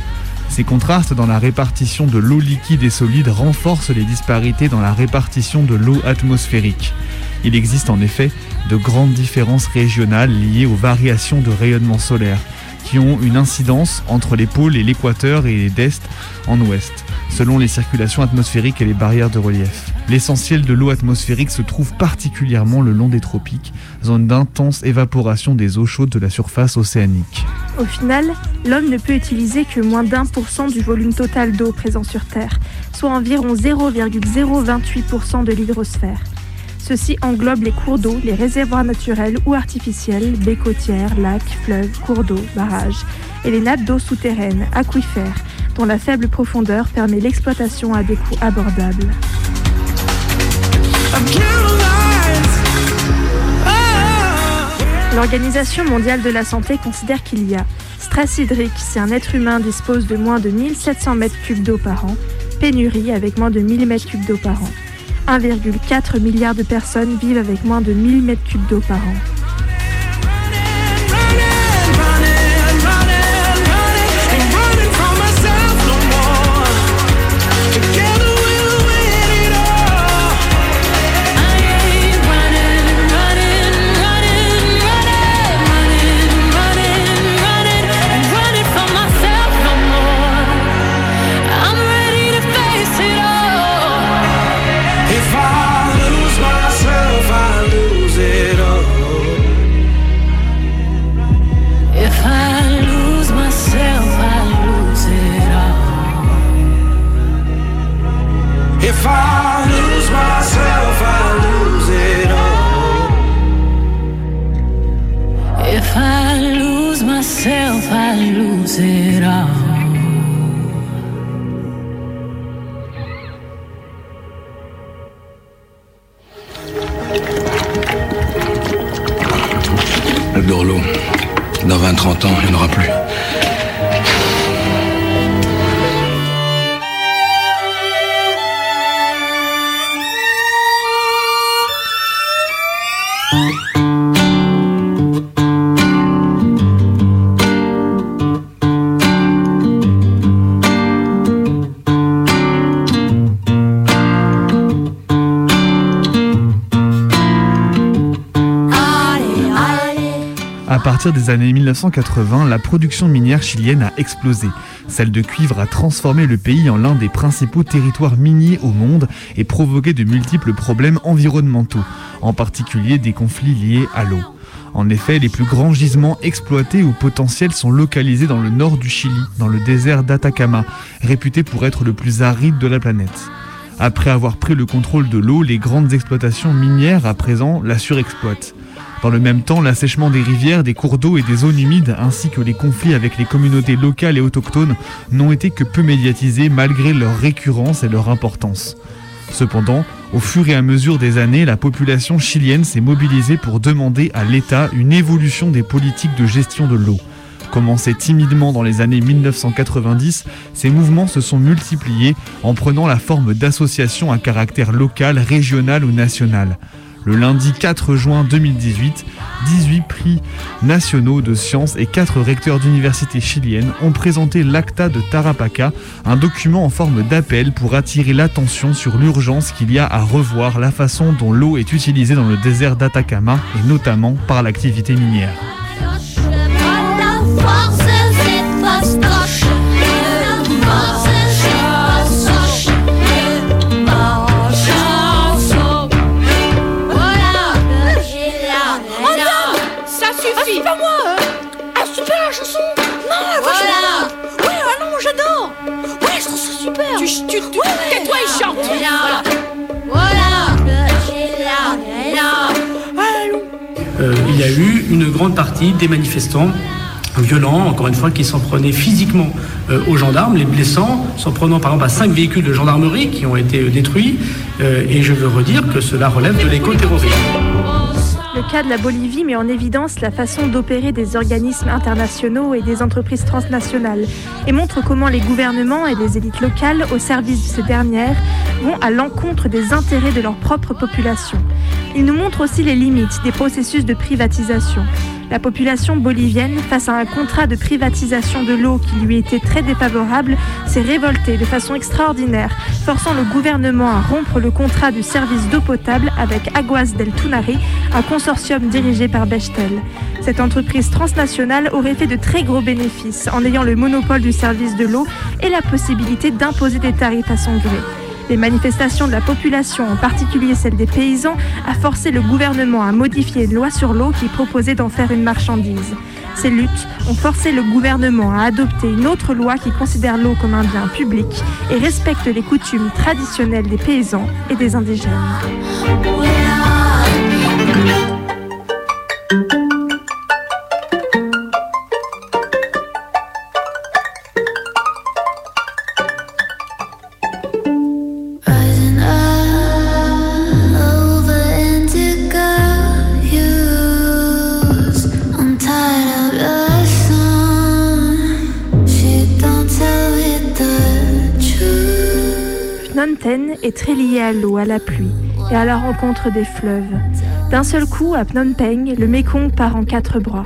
S10: Ces contrastes dans la répartition de l'eau liquide et solide renforcent les disparités dans la répartition de l'eau atmosphérique. Il existe en effet de grandes différences régionales liées aux variations de rayonnement solaire, qui ont une incidence entre les pôles et l'équateur et d'est en ouest, selon les circulations atmosphériques et les barrières de relief. L'essentiel de l'eau atmosphérique se trouve particulièrement le long des tropiques, zone d'intense évaporation des eaux chaudes de la surface océanique.
S11: Au final, l'homme ne peut utiliser que moins d'un pour cent du volume total d'eau présent sur Terre, soit environ 0,028% de l'hydrosphère. Ceci englobe les cours d'eau, les réservoirs naturels ou artificiels, baies côtières, lacs, fleuves, cours d'eau, barrages, et les nappes d'eau souterraines, aquifères, dont la faible profondeur permet l'exploitation à des coûts abordables. L'Organisation mondiale de la santé considère qu'il y a stress hydrique si un être humain dispose de moins de 1700 m3 d'eau par an, pénurie avec moins de 1000 m3 d'eau par an. 1,4 milliard de personnes vivent avec moins de 1000 m3 d'eau par an.
S10: À partir des années 1980, la production minière chilienne a explosé. Celle de cuivre a transformé le pays en l'un des principaux territoires miniers au monde et provoqué de multiples problèmes environnementaux, en particulier des conflits liés à l'eau. En effet, les plus grands gisements exploités ou potentiels sont localisés dans le nord du Chili, dans le désert d'Atacama, réputé pour être le plus aride de la planète. Après avoir pris le contrôle de l'eau, les grandes exploitations minières à présent la surexploitent. Dans le même temps, l'assèchement des rivières, des cours d'eau et des zones humides, ainsi que les conflits avec les communautés locales et autochtones, n'ont été que peu médiatisés malgré leur récurrence et leur importance. Cependant, au fur et à mesure des années, la population chilienne s'est mobilisée pour demander à l'État une évolution des politiques de gestion de l'eau. Commencés timidement dans les années 1990, ces mouvements se sont multipliés en prenant la forme d'associations à caractère local, régional ou national. Le lundi 4 juin 2018, 18 prix nationaux de sciences et 4 recteurs d'universités chiliennes ont présenté l'Acta de Tarapaca, un document en forme d'appel pour attirer l'attention sur l'urgence qu'il y a à revoir la façon dont l'eau est utilisée dans le désert d'Atacama et notamment par l'activité minière.
S31: Euh, il y a eu une grande partie des manifestants violents, encore une fois, qui s'en prenaient physiquement euh, aux gendarmes, les blessant, s'en prenant par exemple à cinq véhicules de gendarmerie qui ont été euh, détruits. Et je veux redire que cela relève de l'éco-terrorisme.
S11: Cas de la Bolivie met en évidence la façon d'opérer des organismes internationaux et des entreprises transnationales et montre comment les gouvernements et les élites locales au service de ces dernières vont à l'encontre des intérêts de leur propre population. Il nous montre aussi les limites des processus de privatisation. La population bolivienne, face à un contrat de privatisation de l'eau qui lui était très défavorable, s'est révoltée de façon extraordinaire, forçant le gouvernement à rompre le contrat du service d'eau potable avec Aguas del Tunari, un consortium dirigé par Bechtel. Cette entreprise transnationale aurait fait de très gros bénéfices en ayant le monopole du service de l'eau et la possibilité d'imposer des tarifs à son gré. Les manifestations de la population, en particulier celles des paysans, a forcé le gouvernement à modifier une loi sur l'eau qui proposait d'en faire une marchandise. Ces luttes ont forcé le gouvernement à adopter une autre loi qui considère l'eau comme un bien public et respecte les coutumes traditionnelles des paysans et des indigènes. Phnom Penh est très lié à l'eau, à la pluie et à la rencontre des fleuves. D'un seul coup, à Phnom Penh, le Mékong part en quatre bras.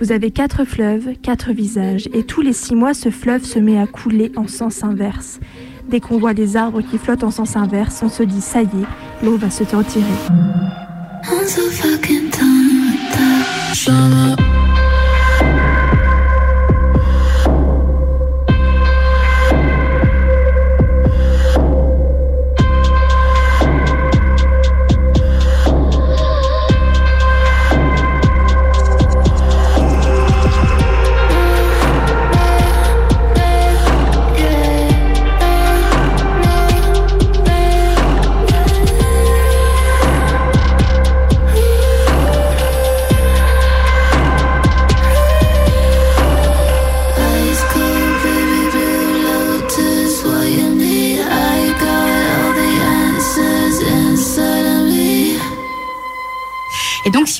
S11: Vous avez quatre fleuves, quatre visages, et tous les six mois, ce fleuve se met à couler en sens inverse. Dès qu'on voit les arbres qui flottent en sens inverse, on se dit ça y est, l'eau va se retirer.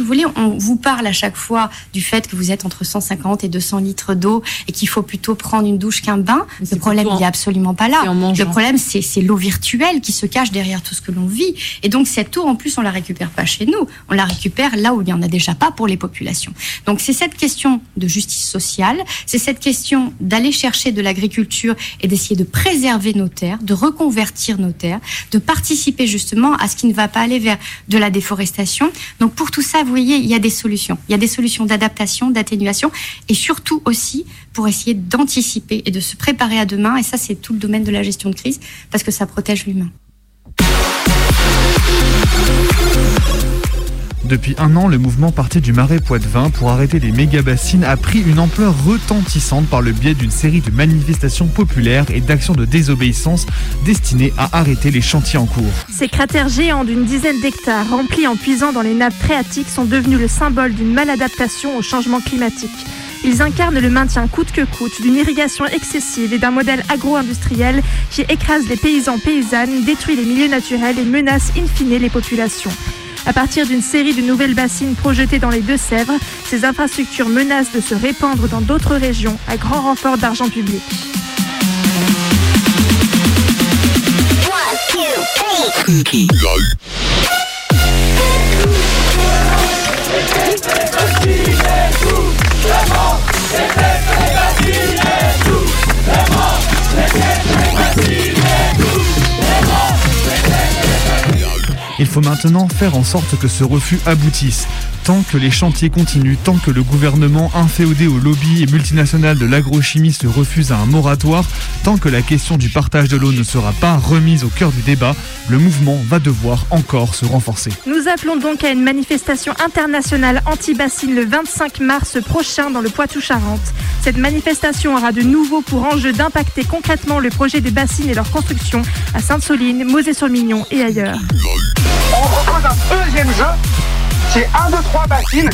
S32: Et on vous parle à chaque fois du fait que vous êtes entre 150 et 200 litres d'eau et qu'il faut plutôt prendre une douche qu'un bain. Le problème, il est absolument pas là. Le problème, c'est l'eau virtuelle qui se cache derrière tout ce que l'on vit. Et donc, cette eau, en plus, on la récupère pas chez nous. On la récupère là où il y en a déjà pas pour les populations. Donc, c'est cette question de justice sociale. C'est cette question d'aller chercher de l'agriculture et d'essayer de préserver nos terres, de reconvertir nos terres, de participer justement à ce qui ne va pas aller vers de la déforestation. Donc, pour tout ça, vous voyez, il y a des solutions. Il y a des solutions d'adaptation, d'atténuation, et surtout aussi pour essayer d'anticiper et de se préparer à demain. Et ça, c'est tout le domaine de la gestion de crise, parce que ça protège l'humain.
S10: Depuis un an, le mouvement parti du Marais Poitevin pour arrêter les méga-bassines a pris une ampleur retentissante par le biais d'une série de manifestations populaires et d'actions de désobéissance destinées à arrêter les chantiers en cours.
S11: Ces cratères géants d'une dizaine d'hectares remplis en puisant dans les nappes phréatiques sont devenus le symbole d'une maladaptation au changement climatique. Ils incarnent le maintien coûte que coûte d'une irrigation excessive et d'un modèle agro-industriel qui écrase les paysans paysannes, détruit les milieux naturels et menace in fine les populations. À partir d'une série de nouvelles bassines projetées dans les Deux-Sèvres, ces infrastructures menacent de se répandre dans d'autres régions à grand renfort d'argent public.
S10: Il faut maintenant faire en sorte que ce refus aboutisse. Tant que les chantiers continuent, tant que le gouvernement inféodé au lobby et multinational de l'agrochimie se refuse à un moratoire, tant que la question du partage de l'eau ne sera pas remise au cœur du débat, le mouvement va devoir encore se renforcer.
S11: Nous appelons donc à une manifestation internationale anti-bassine le 25 mars prochain dans le Poitou-Charentes. Cette manifestation aura de nouveau pour enjeu d'impacter concrètement le projet des bassines et leur construction à Sainte-Soline, Mosée-sur-Mignon et ailleurs.
S27: On propose un deuxième jeu, c'est 1, 2, 3 bassines.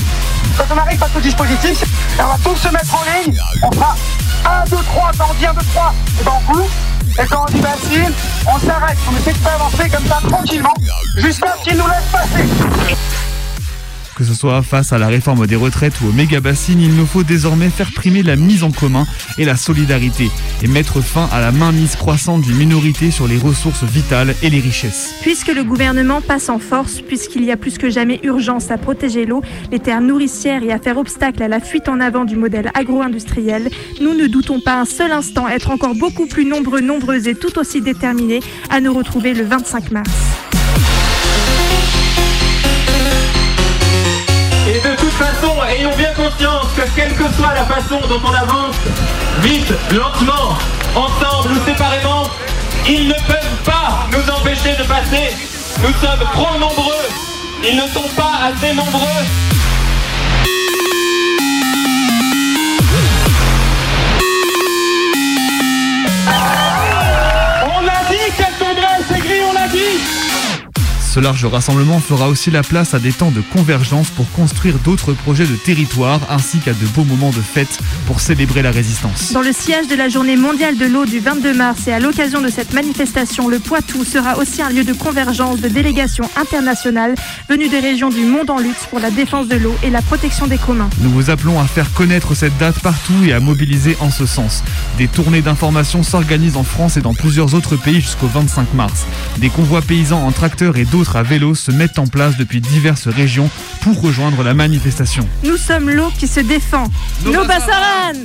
S27: Quand on arrive face au dispositif, on va tous se mettre en ligne. On fera 1, 2, 3, quand on dit 1, 2, 3, et ben on coupe. Et quand on dit bassine, on s'arrête. On essaie de faire avancer comme ça tranquillement, jusqu'à ce qu'ils nous laissent passer.
S10: Que ce soit face à la réforme des retraites ou aux méga-bassines, il nous faut désormais faire primer la mise en commun et la solidarité et mettre fin à la mainmise croissante d'une minorité sur les ressources vitales et les richesses.
S11: Puisque le gouvernement passe en force, puisqu'il y a plus que jamais urgence à protéger l'eau, les terres nourricières et à faire obstacle à la fuite en avant du modèle agro-industriel, nous ne doutons pas un seul instant être encore beaucoup plus nombreux, nombreuses et tout aussi déterminés à nous retrouver le 25 mars.
S33: Façon, ayons bien conscience que quelle que soit la façon dont on avance, vite, lentement, ensemble ou séparément, ils ne peuvent pas nous empêcher de passer. Nous sommes trop nombreux. Ils ne sont pas assez nombreux.
S10: Ce large rassemblement fera aussi la place à des temps de convergence pour construire d'autres projets de territoire ainsi qu'à de beaux moments de fête pour célébrer la résistance.
S11: Dans le sillage de la journée mondiale de l'eau du 22 mars et à l'occasion de cette manifestation, le Poitou sera aussi un lieu de convergence de délégations internationales venues des régions du monde en lutte pour la défense de l'eau et la protection des communs.
S10: Nous vous appelons à faire connaître cette date partout et à mobiliser en ce sens. Des tournées d'information s'organisent en France et dans plusieurs autres pays jusqu'au 25 mars. Des convois paysans en tracteur et d'autres à vélo se mettent en place depuis diverses régions pour rejoindre la manifestation.
S11: Nous sommes l'eau qui se défend.
S10: Nos
S11: Nos
S10: Bassaranes
S11: Bassaranes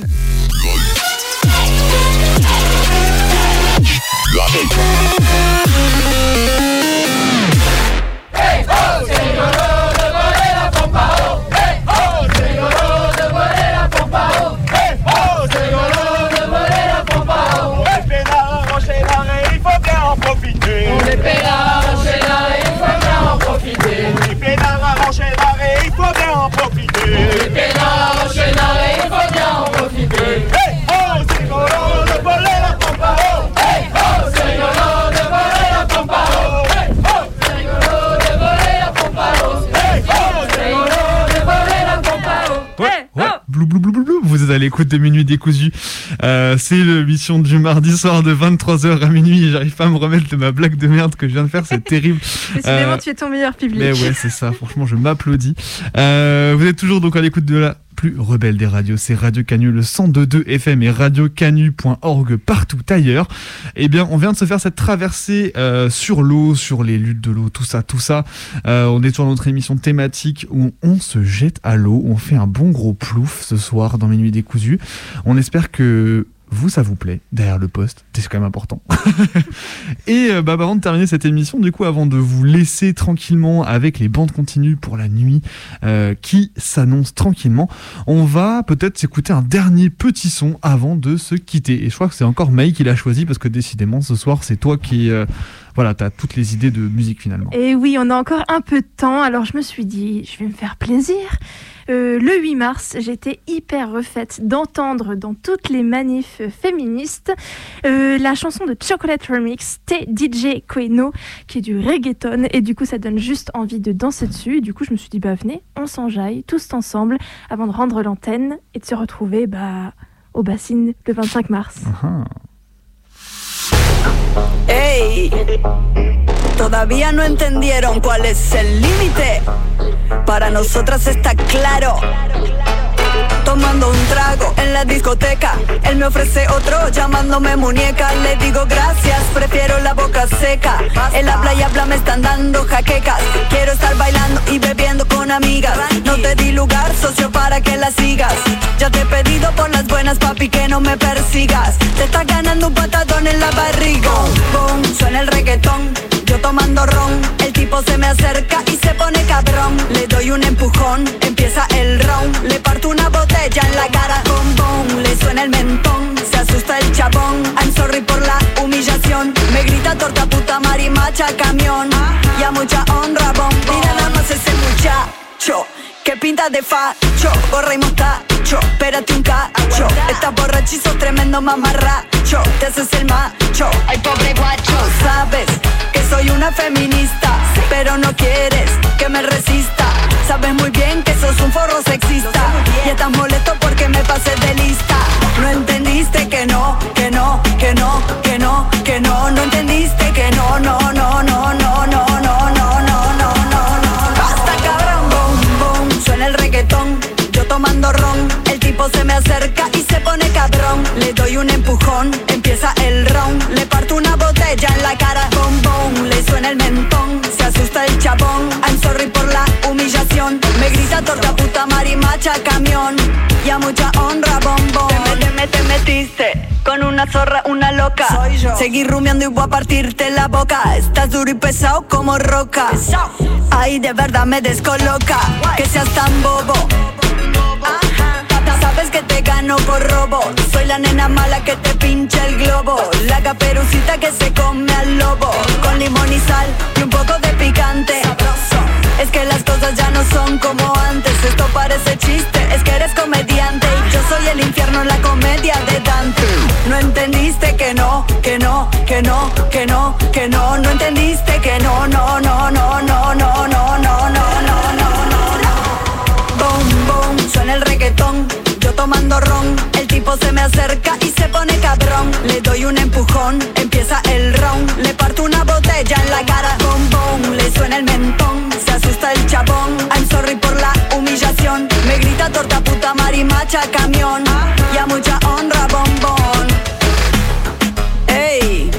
S10: l'écoute de Minuit décousu. Euh, c'est l'émission du mardi soir de 23h à minuit. et J'arrive pas à me remettre de ma blague de merde que je viens de faire. C'est terrible.
S11: Décidément,
S10: Euh,
S11: tu es ton meilleur public.
S10: Mais ouais, c'est ça. Franchement, je m'applaudis. Euh, vous êtes toujours donc à l'écoute de la plus rebelle des radios. C'est Radio Canu, le 102.2 FM et radiocanu.org partout ailleurs. Eh bien, on vient de se faire cette traversée euh, sur l'eau, sur les luttes de l'eau, tout ça, tout ça. Euh, on est sur notre émission thématique où on se jette à l'eau, on fait un bon gros plouf ce soir dans Minuit décousu. On espère que vous, ça vous plaît derrière le poste, c'est quand même important. Et euh, bah, avant de terminer cette émission, du coup, avant de vous laisser tranquillement avec les bandes continues pour la nuit euh, qui s'annonce tranquillement, on va peut-être s'écouter un dernier petit son avant de se quitter. Et je crois que c'est encore May qui l'a choisi parce que décidément ce soir c'est toi qui euh, voilà, t'as toutes les idées de musique finalement.
S11: Et oui, on a encore un peu de temps, alors je me suis dit, je vais me faire plaisir. Euh, le 8 mars, j'étais hyper refaite d'entendre dans toutes les manifs féministes euh, la chanson de Chocolate Remix T DJ Queno qui est du reggaeton et du coup ça donne juste envie de danser dessus. Et du coup je me suis dit bah venez, on s'enjaille tous ensemble avant de rendre l'antenne et de se retrouver bah au bassine le 25 mars.
S34: ¡Ey! Todavía no entendieron cuál es el límite. Para nosotras está claro. Tomando un trago en la discoteca, él me ofrece otro llamándome muñeca. Le digo gracias, prefiero la boca seca. En la playa habla me están dando jaquecas. Quiero estar bailando y bebiendo con amigas. No te di lugar, socio, para que la sigas. Ya te he pedido por las buenas, papi, que no me persigas. Te estás ganando un patadón en la barriga. Boom, suena el reggaetón. Yo tomando ron, el tipo se me acerca y se pone cabrón. Le doy un empujón, empieza el round. Le parto una botella en la cara, boom. Le suena el mentón, se asusta el chabón. I'm sorry por la humillación. Me grita torta puta marimacha camión. Y a mucha honra, bom. Mira nada más ese muchacho. Que pinta de facho, gorra y mostacho Espérate un cacho. Estás borrachizo, tremendo mamarracho Te haces el macho, ay pobre guacho. Sabes que soy una feminista Pero no quieres que me resista. Sabes muy bien que sos un forro sexista Y estás molesto porque me pasé de lista. No entendiste que no, que no, que no, que no, que no. No entendiste que no, no, no, no, no, tipo se me acerca y se pone cabrón. Le doy un empujón, empieza el round Le parto una botella en la cara, boom, boom Le suena el mentón, se asusta el chabón. I'm sorry por la humillación. Me grita torta puta marimacha camión. Y a mucha honra, bombón Te, me- te metiste con una zorra, una loca. Soy yo. Seguí rumiando y voy a partirte la boca. Estás duro y pesado como roca. Ay, de verdad me descoloca. Que seas tan bobo Sabes que te gano por robo. Soy la nena mala que te pincha el globo. La caperucita que se come al lobo. Con limón y sal y un poco de picante. Es que las cosas ya no son como antes. Esto parece chiste, es que eres comediante. Y yo soy el infierno la comedia de Dante. No entendiste que no, que no, que no, que no, que no. No entendiste Ron, el tipo se me acerca y se pone cabrón. Le doy un empujón, empieza el round Le parto una botella en la cara boom, le suena el mentón Se asusta el chabón. I'm sorry por la humillación. Me grita torta puta marimacha camión. Y a mucha honra bombón Ey,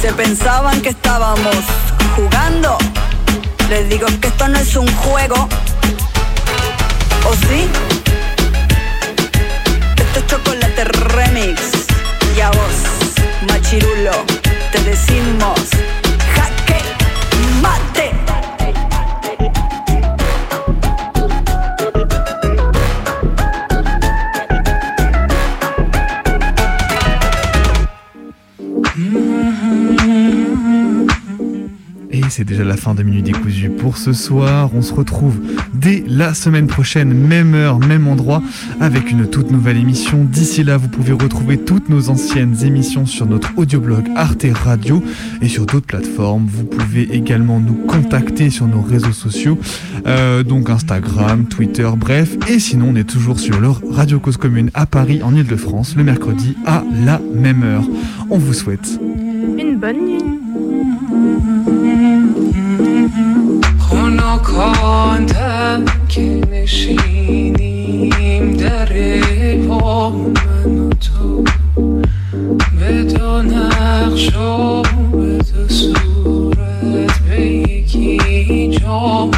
S34: se pensaban que estábamos jugando. Les digo que esto no es un juego. ¿O sí? Esto es chocolate remix. Y a vos, machirulo, te decimos
S10: c'est déjà la fin de Minute Décousu pour ce soir. On se retrouve dès la semaine prochaine, même heure, même endroit, avec une toute nouvelle émission. D'ici là, vous pouvez retrouver toutes nos anciennes émissions sur notre audioblog Arte Radio et sur d'autres plateformes. Vous pouvez également nous contacter sur nos réseaux sociaux, euh, donc Instagram, Twitter, bref. Et sinon, on est toujours sur leur Radio Cause Commune à Paris, en Ile-de-France, le mercredi à la même heure. On vous souhaite
S11: Une bonne nuit.
S35: خنکاندم که نشینیم در پا من و تو. به دو نقش و به دو صورت به یکی جا.